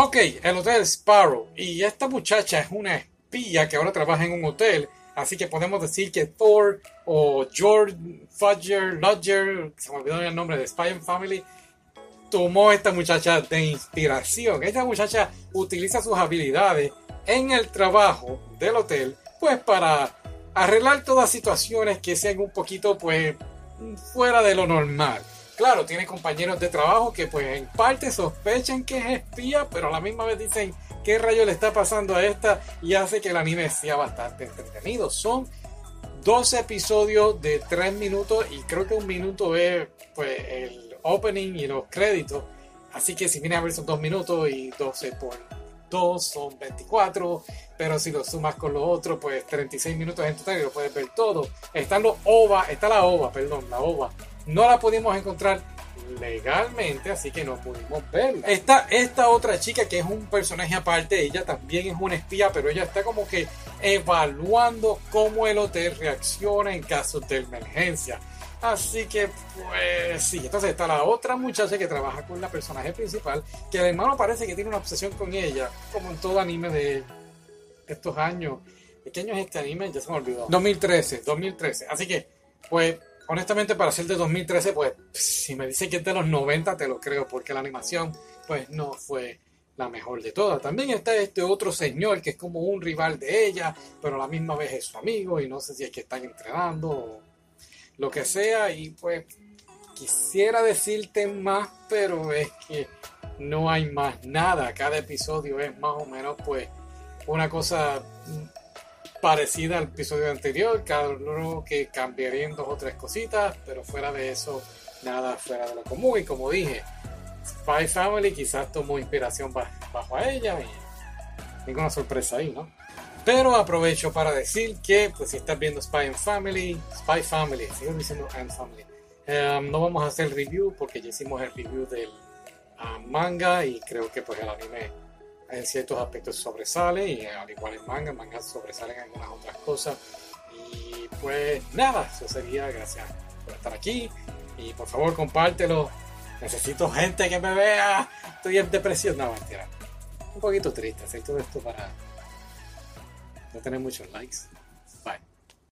Ok, el Hotel Sparrow. Y esta muchacha es una espía que ahora trabaja en un hotel. Así que podemos decir que Thor o George Fudger, Lodger, se me olvidó el nombre de Spy Family, tomó esta muchacha de inspiración. Esta muchacha utiliza sus habilidades en el trabajo del hotel, pues para arreglar todas situaciones que sean un poquito, pues, fuera de lo normal. Claro, tiene compañeros de trabajo que pues en parte sospechan que es espía, pero a la misma vez dicen qué rayo le está pasando a esta y hace que el anime sea bastante entretenido. Son 12 episodios de 3 minutos y creo que un minuto es pues el opening y los créditos. Así que si vienes a ver son 2 minutos y 12 por 2 son 24, pero si lo sumas con los otros, pues 36 minutos en total y lo puedes ver todo. Están los OVA, está la OVA, perdón, la OVA no la pudimos encontrar legalmente, así que no pudimos verla. Está esta otra chica que es un personaje aparte, ella también es una espía, pero ella está como que evaluando cómo el hotel reacciona en caso de emergencia. Así que, pues sí, entonces está la otra muchacha que trabaja con la personaje principal, que el hermano parece que tiene una obsesión con ella, como en todo anime de estos años. ¿De qué año es este anime? Ya se me olvidó. 2013, 2013. Así que, pues honestamente para ser de 2013, pues si me dicen que es de los 90 te lo creo, porque la animación pues no fue la mejor de todas. También está este otro señor que es como un rival de ella, pero a la misma vez es su amigo y no sé si es que están entrenando o lo que sea. Y pues quisiera decirte más, pero es que no hay más nada. Cada episodio es más o menos pues una cosa parecida al episodio anterior, claro que cambiarían dos o tres cositas, pero fuera de eso, nada fuera de lo común. Y como dije, Spy Family quizás tomó inspiración bajo a ella y ninguna sorpresa ahí, ¿no? Pero aprovecho para decir que, pues si estás viendo Spy Family, Spy Family, sigo diciendo and Family, em, no vamos a hacer review porque ya hicimos el review del ah, manga y creo que pues el anime en ciertos aspectos sobresale y al igual en manga, en manga sobresalen algunas otras cosas. Y pues nada, eso sería, gracias por estar aquí y por favor compártelo. Necesito gente que me vea. Estoy en depresión, no mentira. Un poquito triste hacer todo esto para no tener muchos likes.